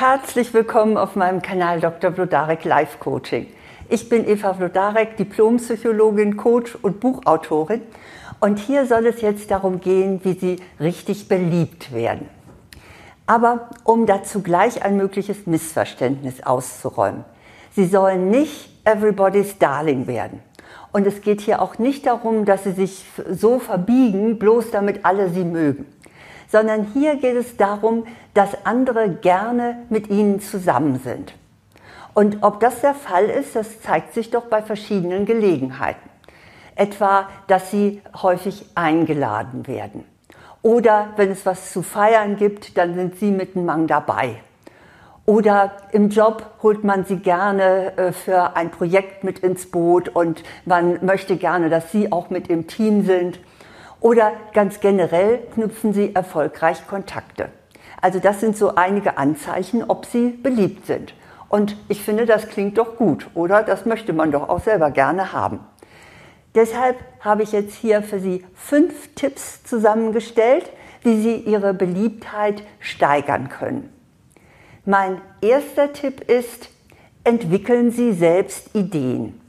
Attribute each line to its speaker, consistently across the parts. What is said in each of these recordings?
Speaker 1: Herzlich willkommen auf meinem Kanal Dr. Blodarek Life Coaching. Ich bin Eva Blodarek, Diplompsychologin, Coach und Buchautorin. Und hier soll es jetzt darum gehen, wie Sie richtig beliebt werden. Aber um dazu gleich ein mögliches Missverständnis auszuräumen. Sie sollen nicht everybody's darling werden. Und es geht hier auch nicht darum, dass Sie sich so verbiegen, bloß damit alle Sie mögen sondern hier geht es darum, dass andere gerne mit ihnen zusammen sind. Und ob das der Fall ist, das zeigt sich doch bei verschiedenen Gelegenheiten. Etwa, dass sie häufig eingeladen werden. Oder wenn es was zu feiern gibt, dann sind sie mit einem Mang dabei. Oder im Job holt man sie gerne äh, für ein Projekt mit ins Boot und man möchte gerne, dass sie auch mit im Team sind. Oder ganz generell knüpfen Sie erfolgreich Kontakte. Also das sind so einige Anzeichen, ob Sie beliebt sind. Und ich finde, das klingt doch gut, oder? Das möchte man doch auch selber gerne haben. Deshalb habe ich jetzt hier für Sie fünf Tipps zusammengestellt, wie Sie Ihre Beliebtheit steigern können. Mein erster Tipp ist, entwickeln Sie selbst Ideen.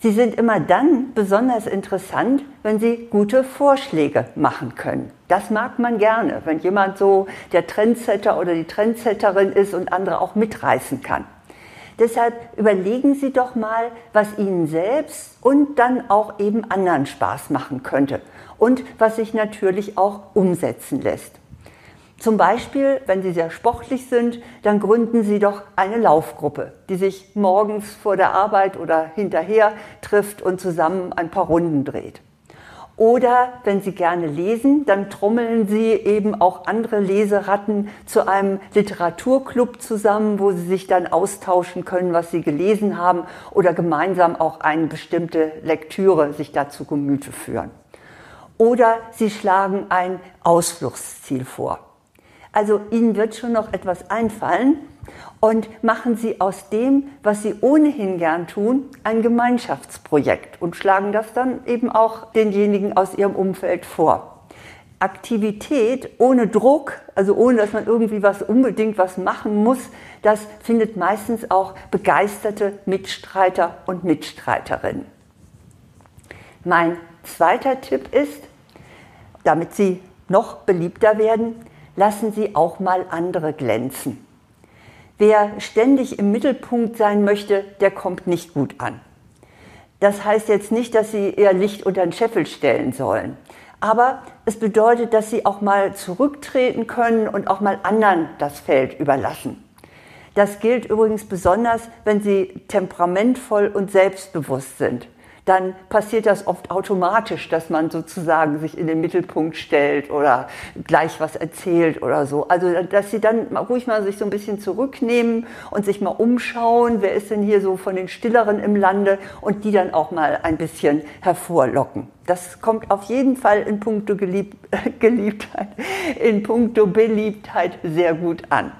Speaker 1: Sie sind immer dann besonders interessant, wenn Sie gute Vorschläge machen können. Das mag man gerne, wenn jemand so der Trendsetter oder die Trendsetterin ist und andere auch mitreißen kann. Deshalb überlegen Sie doch mal, was Ihnen selbst und dann auch eben anderen Spaß machen könnte und was sich natürlich auch umsetzen lässt. Zum Beispiel, wenn Sie sehr sportlich sind, dann gründen Sie doch eine Laufgruppe, die sich morgens vor der Arbeit oder hinterher trifft und zusammen ein paar Runden dreht. Oder wenn Sie gerne lesen, dann trommeln Sie eben auch andere Leseratten zu einem Literaturclub zusammen, wo Sie sich dann austauschen können, was Sie gelesen haben oder gemeinsam auch eine bestimmte Lektüre sich dazu Gemüte führen. Oder Sie schlagen ein Ausflugsziel vor. Also Ihnen wird schon noch etwas einfallen und machen Sie aus dem, was Sie ohnehin gern tun, ein Gemeinschaftsprojekt und schlagen das dann eben auch denjenigen aus Ihrem Umfeld vor. Aktivität ohne Druck, also ohne dass man irgendwie was unbedingt was machen muss, das findet meistens auch begeisterte Mitstreiter und Mitstreiterinnen. Mein zweiter Tipp ist, damit Sie noch beliebter werden, lassen Sie auch mal andere glänzen. Wer ständig im Mittelpunkt sein möchte, der kommt nicht gut an. Das heißt jetzt nicht, dass Sie Ihr Licht unter den Scheffel stellen sollen. Aber es bedeutet, dass Sie auch mal zurücktreten können und auch mal anderen das Feld überlassen. Das gilt übrigens besonders, wenn Sie temperamentvoll und selbstbewusst sind dann passiert das oft automatisch, dass man sozusagen sich in den Mittelpunkt stellt oder gleich was erzählt oder so. Also, dass sie dann ruhig mal sich so ein bisschen zurücknehmen und sich mal umschauen, wer ist denn hier so von den Stilleren im Lande und die dann auch mal ein bisschen hervorlocken. Das kommt auf jeden Fall in puncto Gelieb Geliebtheit, in puncto Beliebtheit sehr gut an.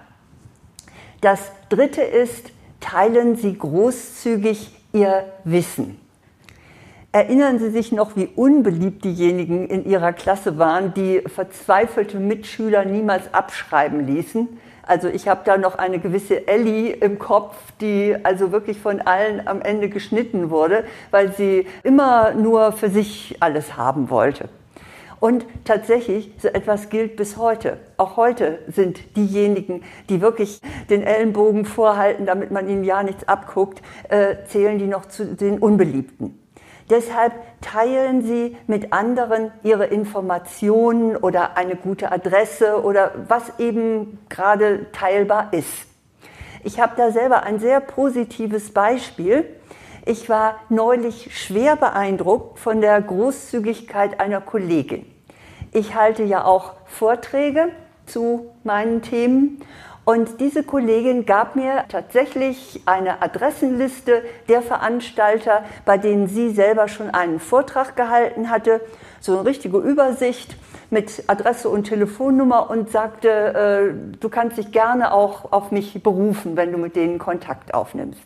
Speaker 1: Das dritte ist, teilen Sie großzügig Ihr Wissen. Erinnern Sie sich noch, wie unbeliebt diejenigen in Ihrer Klasse waren, die verzweifelte Mitschüler niemals abschreiben ließen? Also ich habe da noch eine gewisse Ellie im Kopf, die also wirklich von allen am Ende geschnitten wurde, weil sie immer nur für sich alles haben wollte. Und tatsächlich, so etwas gilt bis heute. Auch heute sind diejenigen, die wirklich den Ellenbogen vorhalten, damit man ihnen ja nichts abguckt, äh, zählen die noch zu den Unbeliebten. Deshalb teilen Sie mit anderen Ihre Informationen oder eine gute Adresse oder was eben gerade teilbar ist. Ich habe da selber ein sehr positives Beispiel. Ich war neulich schwer beeindruckt von der Großzügigkeit einer Kollegin. Ich halte ja auch Vorträge zu meinen Themen und diese Kollegin gab mir tatsächlich eine Adressenliste der Veranstalter, bei denen sie selber schon einen Vortrag gehalten hatte, so eine richtige Übersicht mit Adresse und Telefonnummer und sagte, äh, du kannst dich gerne auch auf mich berufen, wenn du mit denen Kontakt aufnimmst.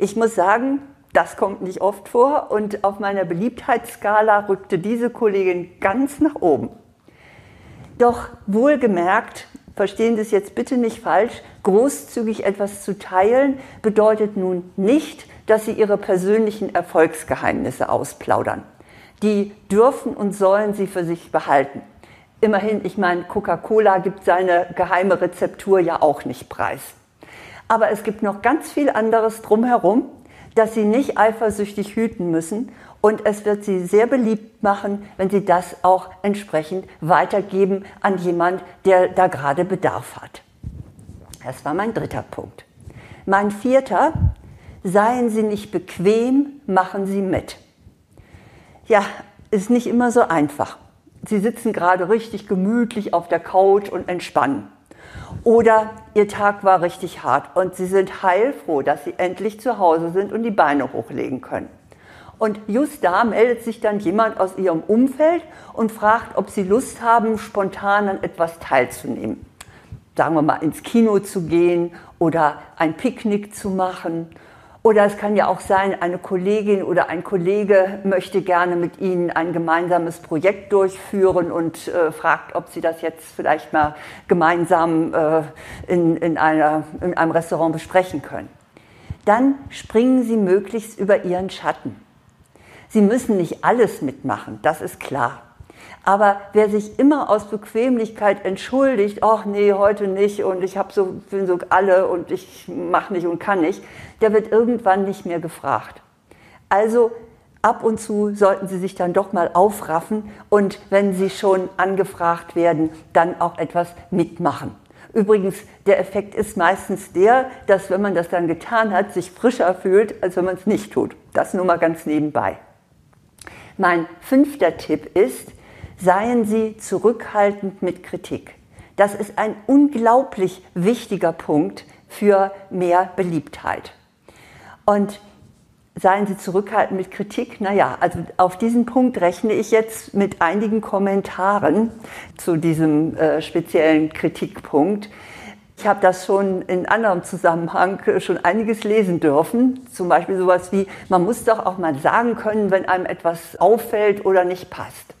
Speaker 1: Ich muss sagen, das kommt nicht oft vor und auf meiner Beliebtheitsskala rückte diese Kollegin ganz nach oben. Doch wohlgemerkt, verstehen Sie es jetzt bitte nicht falsch, großzügig etwas zu teilen bedeutet nun nicht, dass Sie Ihre persönlichen Erfolgsgeheimnisse ausplaudern. Die dürfen und sollen Sie für sich behalten. Immerhin, ich meine, Coca-Cola gibt seine geheime Rezeptur ja auch nicht preis. Aber es gibt noch ganz viel anderes drumherum, das Sie nicht eifersüchtig hüten müssen. Und es wird Sie sehr beliebt machen, wenn Sie das auch entsprechend weitergeben an jemand, der da gerade Bedarf hat. Das war mein dritter Punkt. Mein vierter, seien Sie nicht bequem, machen Sie mit. Ja, ist nicht immer so einfach. Sie sitzen gerade richtig gemütlich auf der Couch und entspannen. Oder Ihr Tag war richtig hart und Sie sind heilfroh, dass Sie endlich zu Hause sind und die Beine hochlegen können. Und just da meldet sich dann jemand aus Ihrem Umfeld und fragt, ob Sie Lust haben, spontan an etwas teilzunehmen. Sagen wir mal, ins Kino zu gehen oder ein Picknick zu machen oder es kann ja auch sein, eine Kollegin oder ein Kollege möchte gerne mit Ihnen ein gemeinsames Projekt durchführen und äh, fragt, ob Sie das jetzt vielleicht mal gemeinsam äh, in, in, einer, in einem Restaurant besprechen können. Dann springen Sie möglichst über Ihren Schatten. Sie müssen nicht alles mitmachen, das ist klar. Aber wer sich immer aus Bequemlichkeit entschuldigt, ach nee, heute nicht und ich habe so, bin so alle und ich mache nicht und kann nicht, der wird irgendwann nicht mehr gefragt. Also ab und zu sollten Sie sich dann doch mal aufraffen und wenn Sie schon angefragt werden, dann auch etwas mitmachen. Übrigens, der Effekt ist meistens der, dass wenn man das dann getan hat, sich frischer fühlt, als wenn man es nicht tut. Das nur mal ganz nebenbei. Mein fünfter Tipp ist, seien Sie zurückhaltend mit Kritik. Das ist ein unglaublich wichtiger Punkt für mehr Beliebtheit. Und seien Sie zurückhaltend mit Kritik? Naja, also auf diesen Punkt rechne ich jetzt mit einigen Kommentaren zu diesem äh, speziellen Kritikpunkt. Ich habe das schon in anderem Zusammenhang schon einiges lesen dürfen. Zum Beispiel sowas wie, man muss doch auch mal sagen können, wenn einem etwas auffällt oder nicht passt.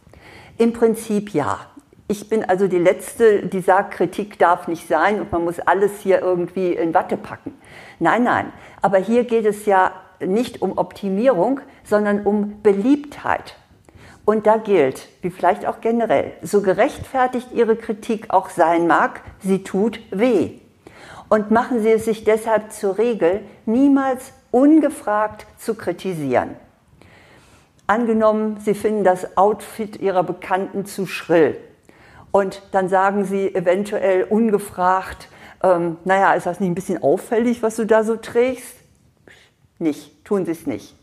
Speaker 1: Im Prinzip ja. Ich bin also die Letzte, die sagt, Kritik darf nicht sein und man muss alles hier irgendwie in Watte packen. Nein, nein. Aber hier geht es ja nicht um Optimierung, sondern um Beliebtheit. Und da gilt, wie vielleicht auch generell, so gerechtfertigt Ihre Kritik auch sein mag, sie tut weh. Und machen Sie es sich deshalb zur Regel, niemals ungefragt zu kritisieren. Angenommen, Sie finden das Outfit Ihrer Bekannten zu schrill. Und dann sagen Sie eventuell ungefragt, ähm, naja, ist das nicht ein bisschen auffällig, was du da so trägst? Nicht, tun Sie es nicht.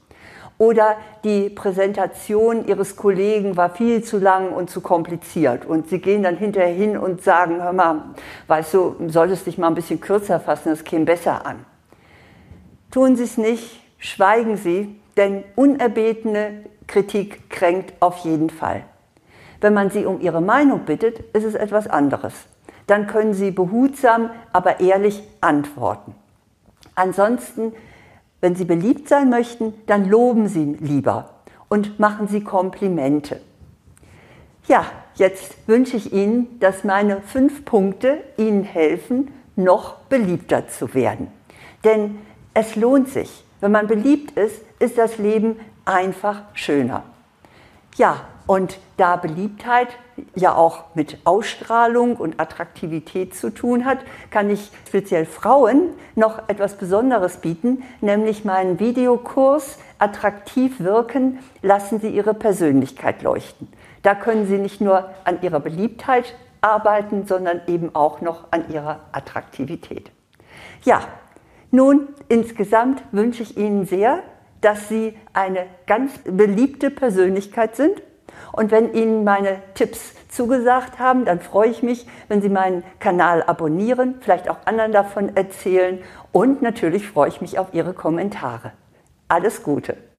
Speaker 1: Oder die Präsentation Ihres Kollegen war viel zu lang und zu kompliziert. Und Sie gehen dann hinterher hin und sagen, hör mal, weißt du, solltest dich mal ein bisschen kürzer fassen, das käme besser an. Tun Sie es nicht, schweigen Sie, denn unerbetene Kritik kränkt auf jeden Fall. Wenn man sie um ihre Meinung bittet, ist es etwas anderes. Dann können sie behutsam, aber ehrlich antworten. Ansonsten, wenn sie beliebt sein möchten, dann loben sie lieber und machen sie Komplimente. Ja, jetzt wünsche ich Ihnen, dass meine fünf Punkte Ihnen helfen, noch beliebter zu werden. Denn es lohnt sich. Wenn man beliebt ist, ist das Leben einfach schöner. Ja, und da Beliebtheit ja auch mit Ausstrahlung und Attraktivität zu tun hat, kann ich speziell Frauen noch etwas Besonderes bieten, nämlich meinen Videokurs Attraktiv wirken, lassen Sie Ihre Persönlichkeit leuchten. Da können Sie nicht nur an Ihrer Beliebtheit arbeiten, sondern eben auch noch an Ihrer Attraktivität. Ja, nun insgesamt wünsche ich Ihnen sehr, dass Sie eine ganz beliebte Persönlichkeit sind. Und wenn Ihnen meine Tipps zugesagt haben, dann freue ich mich, wenn Sie meinen Kanal abonnieren, vielleicht auch anderen davon erzählen und natürlich freue ich mich auf Ihre Kommentare. Alles Gute!